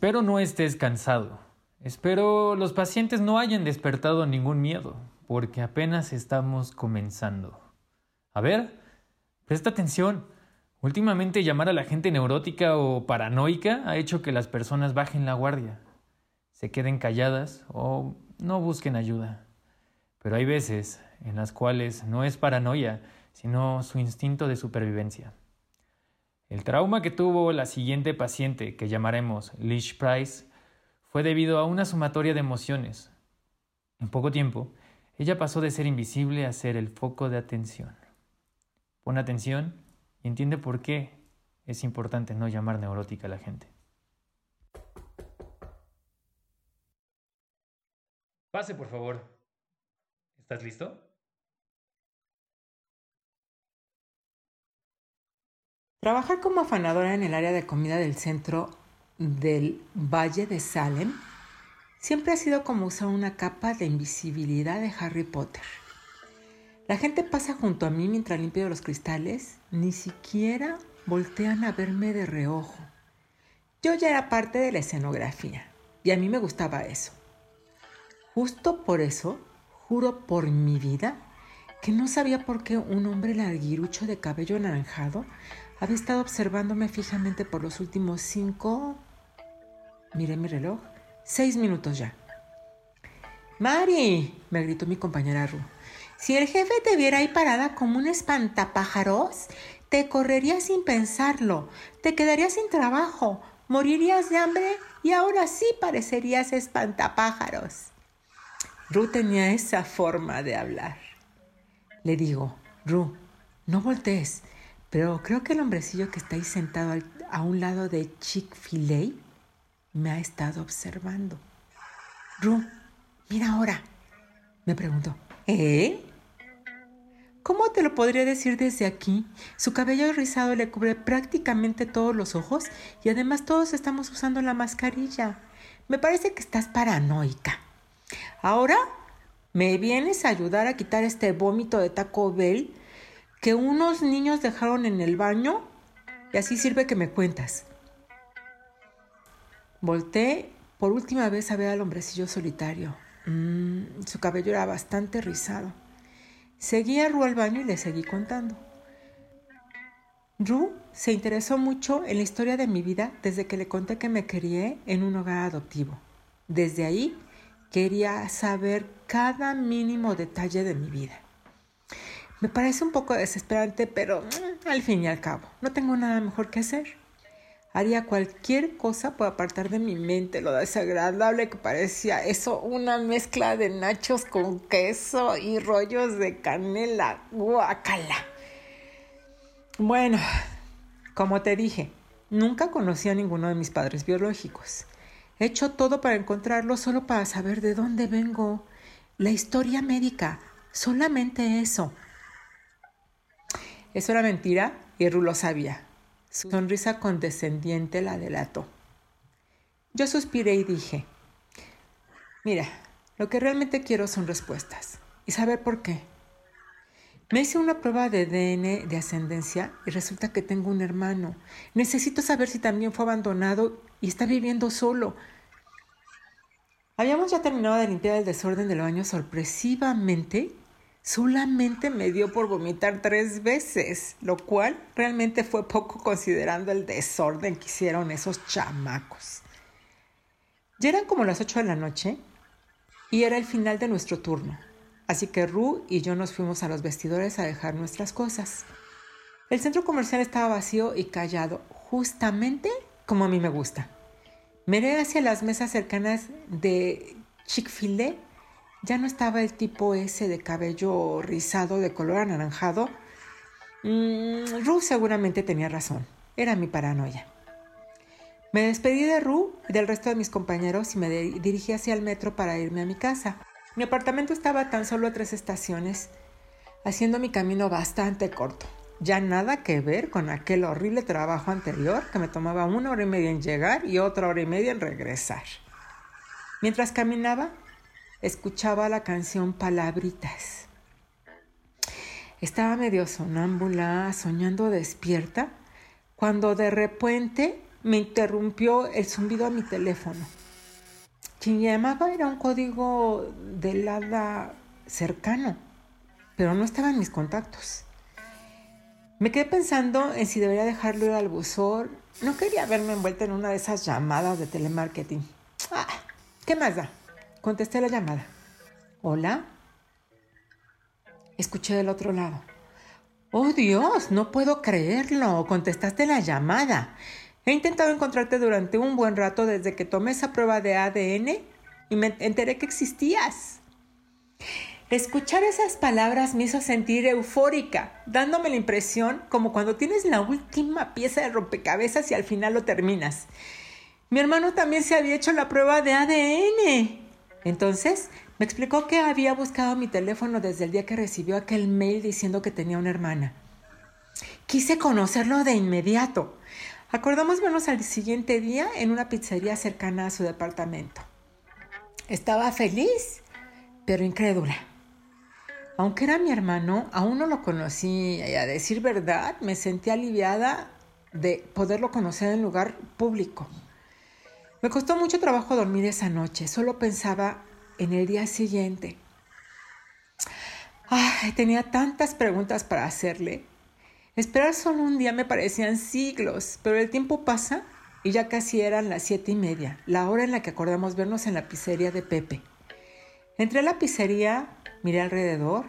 Espero no estés cansado. Espero los pacientes no hayan despertado ningún miedo, porque apenas estamos comenzando. A ver, presta atención. Últimamente llamar a la gente neurótica o paranoica ha hecho que las personas bajen la guardia, se queden calladas o no busquen ayuda. Pero hay veces en las cuales no es paranoia, sino su instinto de supervivencia. El trauma que tuvo la siguiente paciente, que llamaremos Lish Price, fue debido a una sumatoria de emociones. En poco tiempo, ella pasó de ser invisible a ser el foco de atención. Pon atención y entiende por qué es importante no llamar neurótica a la gente. Pase, por favor. ¿Estás listo? Trabajar como afanadora en el área de comida del centro del Valle de Salem siempre ha sido como usar una capa de invisibilidad de Harry Potter. La gente pasa junto a mí mientras limpio los cristales, ni siquiera voltean a verme de reojo. Yo ya era parte de la escenografía y a mí me gustaba eso. Justo por eso, juro por mi vida, que no sabía por qué un hombre larguirucho de cabello anaranjado había estado observándome fijamente por los últimos cinco... Miré mi reloj. Seis minutos ya. Mari, me gritó mi compañera Ru. Si el jefe te viera ahí parada como un espantapájaros, te correría sin pensarlo, te quedarías sin trabajo, morirías de hambre y ahora sí parecerías espantapájaros. Ru tenía esa forma de hablar. Le digo, Ru, no voltees, pero creo que el hombrecillo que está ahí sentado a un lado de Chick-fil-A me ha estado observando. Ru, mira ahora, me preguntó. ¿Eh? ¿Cómo te lo podría decir desde aquí? Su cabello rizado le cubre prácticamente todos los ojos y además todos estamos usando la mascarilla. Me parece que estás paranoica. Ahora me vienes a ayudar a quitar este vómito de Taco Bell que unos niños dejaron en el baño y así sirve que me cuentas. Volté por última vez a ver al hombrecillo solitario. Mm, su cabello era bastante rizado. Seguí a Ru al baño y le seguí contando. Ru se interesó mucho en la historia de mi vida desde que le conté que me crié en un hogar adoptivo. Desde ahí quería saber cada mínimo detalle de mi vida. Me parece un poco desesperante, pero mm, al fin y al cabo, no tengo nada mejor que hacer. Haría cualquier cosa por apartar de mi mente lo desagradable que parecía eso, una mezcla de nachos con queso y rollos de canela. Guacala. Bueno, como te dije, nunca conocí a ninguno de mis padres biológicos. He hecho todo para encontrarlo solo para saber de dónde vengo. La historia médica, solamente eso. Eso era mentira y Rulo sabía. Su sonrisa condescendiente la delató. Yo suspiré y dije, mira, lo que realmente quiero son respuestas y saber por qué. Me hice una prueba de ADN de ascendencia y resulta que tengo un hermano. Necesito saber si también fue abandonado y está viviendo solo. Habíamos ya terminado de limpiar el desorden del baño sorpresivamente Solamente me dio por vomitar tres veces, lo cual realmente fue poco considerando el desorden que hicieron esos chamacos. Ya eran como las ocho de la noche y era el final de nuestro turno, así que Ru y yo nos fuimos a los vestidores a dejar nuestras cosas. El centro comercial estaba vacío y callado, justamente como a mí me gusta. Miré hacia las mesas cercanas de Chick-fil-A ya no estaba el tipo ese de cabello rizado de color anaranjado. Mm, Ru seguramente tenía razón. Era mi paranoia. Me despedí de Ru y del resto de mis compañeros y me dirigí hacia el metro para irme a mi casa. Mi apartamento estaba tan solo a tres estaciones, haciendo mi camino bastante corto. Ya nada que ver con aquel horrible trabajo anterior que me tomaba una hora y media en llegar y otra hora y media en regresar. Mientras caminaba, escuchaba la canción Palabritas. Estaba medio sonámbula, soñando despierta, cuando de repente me interrumpió el zumbido a mi teléfono. Quien llamaba era un código de hada cercano, pero no estaba en mis contactos. Me quedé pensando en si debería dejarlo ir al buzón. No quería verme envuelta en una de esas llamadas de telemarketing. Ah, ¿Qué más da? Contesté la llamada. ¿Hola? Escuché del otro lado. Oh Dios, no puedo creerlo. Contestaste la llamada. He intentado encontrarte durante un buen rato desde que tomé esa prueba de ADN y me enteré que existías. Escuchar esas palabras me hizo sentir eufórica, dándome la impresión como cuando tienes la última pieza de rompecabezas y al final lo terminas. Mi hermano también se había hecho la prueba de ADN. Entonces me explicó que había buscado mi teléfono desde el día que recibió aquel mail diciendo que tenía una hermana. Quise conocerlo de inmediato. Acordamos vernos al siguiente día en una pizzería cercana a su departamento. Estaba feliz, pero incrédula. Aunque era mi hermano, aún no lo conocí y a decir verdad me sentí aliviada de poderlo conocer en lugar público. Me costó mucho trabajo dormir esa noche, solo pensaba en el día siguiente. Tenía tantas preguntas para hacerle. Esperar solo un día me parecían siglos, pero el tiempo pasa y ya casi eran las siete y media, la hora en la que acordamos vernos en la pizzería de Pepe. Entré a la pizzería, miré alrededor,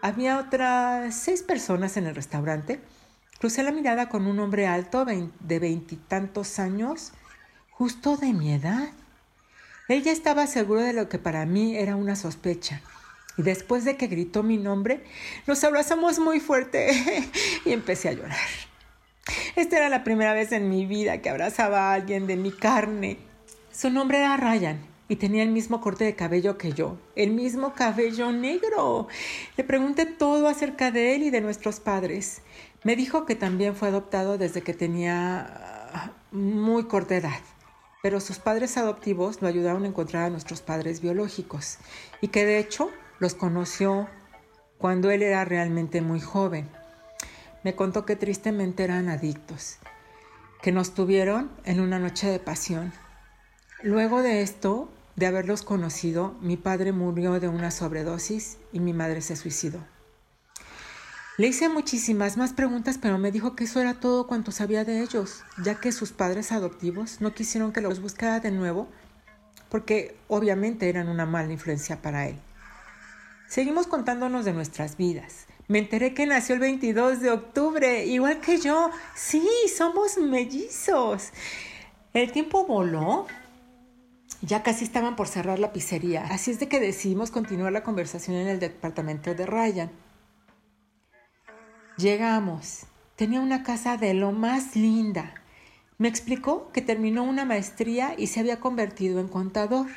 había otras seis personas en el restaurante. Crucé la mirada con un hombre alto de veintitantos años, justo de mi edad. Ella estaba seguro de lo que para mí era una sospecha. Y después de que gritó mi nombre, nos abrazamos muy fuerte y empecé a llorar. Esta era la primera vez en mi vida que abrazaba a alguien de mi carne. Su nombre era Ryan y tenía el mismo corte de cabello que yo, el mismo cabello negro. Le pregunté todo acerca de él y de nuestros padres. Me dijo que también fue adoptado desde que tenía muy corta edad pero sus padres adoptivos lo ayudaron a encontrar a nuestros padres biológicos y que de hecho los conoció cuando él era realmente muy joven. Me contó que tristemente eran adictos, que nos tuvieron en una noche de pasión. Luego de esto, de haberlos conocido, mi padre murió de una sobredosis y mi madre se suicidó. Le hice muchísimas más preguntas, pero me dijo que eso era todo cuanto sabía de ellos, ya que sus padres adoptivos no quisieron que los buscara de nuevo, porque obviamente eran una mala influencia para él. Seguimos contándonos de nuestras vidas. Me enteré que nació el 22 de octubre, igual que yo. Sí, somos mellizos. El tiempo voló. Ya casi estaban por cerrar la pizzería, así es de que decidimos continuar la conversación en el departamento de Ryan. Llegamos. Tenía una casa de lo más linda. Me explicó que terminó una maestría y se había convertido en contador.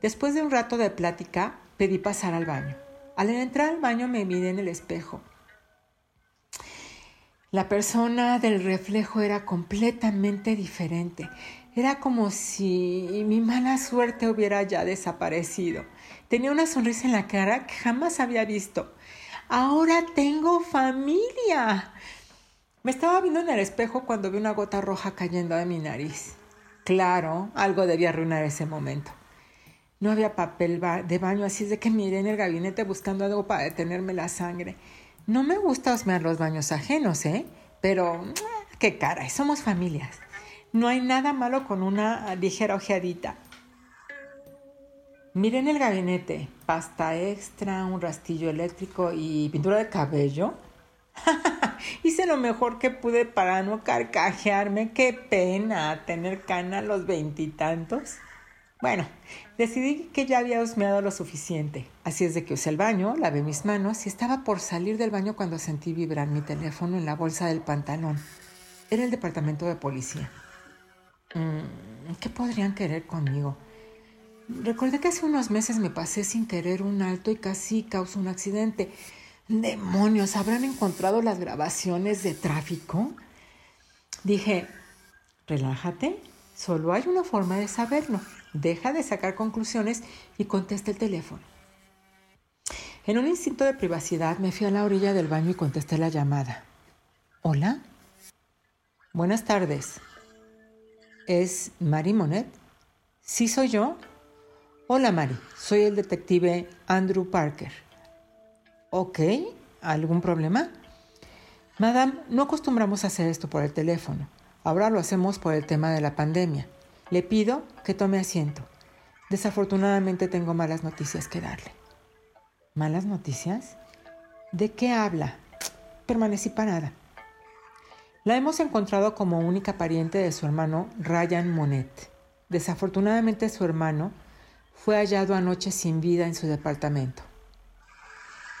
Después de un rato de plática, pedí pasar al baño. Al entrar al baño me miré en el espejo. La persona del reflejo era completamente diferente. Era como si mi mala suerte hubiera ya desaparecido. Tenía una sonrisa en la cara que jamás había visto. Ahora tengo familia. Me estaba viendo en el espejo cuando vi una gota roja cayendo de mi nariz. Claro, algo debía arruinar ese momento. No había papel de baño, así es de que miré en el gabinete buscando algo para detenerme la sangre. No me gusta osmear los baños ajenos, ¿eh? Pero, qué cara, somos familias. No hay nada malo con una ligera ojeadita. Miren el gabinete, pasta extra, un rastillo eléctrico y pintura de cabello. Hice lo mejor que pude para no carcajearme. Qué pena tener cana a los veintitantos. Bueno, decidí que ya había husmeado lo suficiente. Así es de que usé el baño, lavé mis manos y estaba por salir del baño cuando sentí vibrar mi teléfono en la bolsa del pantalón. Era el departamento de policía. Mm, ¿Qué podrían querer conmigo? Recordé que hace unos meses me pasé sin querer un alto y casi causó un accidente. Demonios, ¿habrán encontrado las grabaciones de tráfico? Dije, relájate, solo hay una forma de saberlo. Deja de sacar conclusiones y contesta el teléfono. En un instinto de privacidad me fui a la orilla del baño y contesté la llamada. ¿Hola? Buenas tardes. ¿Es Mari Monet? ¿Sí soy yo? Hola Mari, soy el detective Andrew Parker. Ok, ¿algún problema? Madame, no acostumbramos a hacer esto por el teléfono. Ahora lo hacemos por el tema de la pandemia. Le pido que tome asiento. Desafortunadamente tengo malas noticias que darle. ¿Malas noticias? ¿De qué habla? Permanecí parada. La hemos encontrado como única pariente de su hermano Ryan Monet. Desafortunadamente su hermano fue hallado anoche sin vida en su departamento.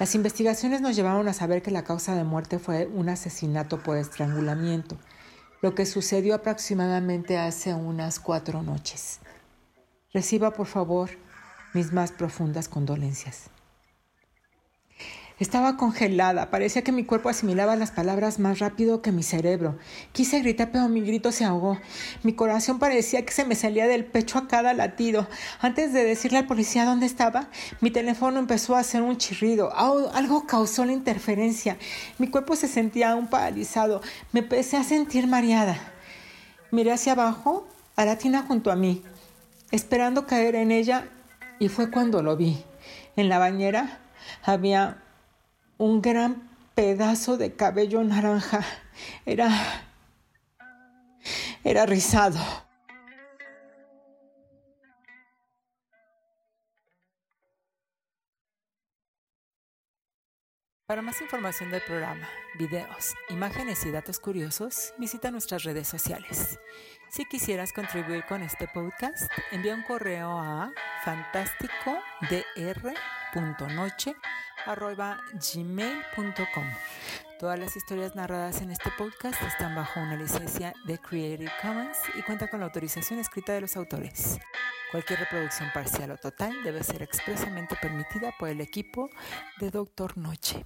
Las investigaciones nos llevaron a saber que la causa de muerte fue un asesinato por estrangulamiento, lo que sucedió aproximadamente hace unas cuatro noches. Reciba, por favor, mis más profundas condolencias. Estaba congelada, parecía que mi cuerpo asimilaba las palabras más rápido que mi cerebro. Quise gritar, pero mi grito se ahogó. Mi corazón parecía que se me salía del pecho a cada latido. Antes de decirle al policía dónde estaba, mi teléfono empezó a hacer un chirrido. Algo causó la interferencia. Mi cuerpo se sentía aún paralizado. Me empecé a sentir mareada. Miré hacia abajo, a la tina junto a mí, esperando caer en ella, y fue cuando lo vi. En la bañera había un gran pedazo de cabello naranja. Era... era rizado. Para más información del programa, videos, imágenes y datos curiosos, visita nuestras redes sociales. Si quisieras contribuir con este podcast, envía un correo a fantásticodr.noche arroba gmail.com. Todas las historias narradas en este podcast están bajo una licencia de Creative Commons y cuenta con la autorización escrita de los autores. Cualquier reproducción parcial o total debe ser expresamente permitida por el equipo de Doctor Noche.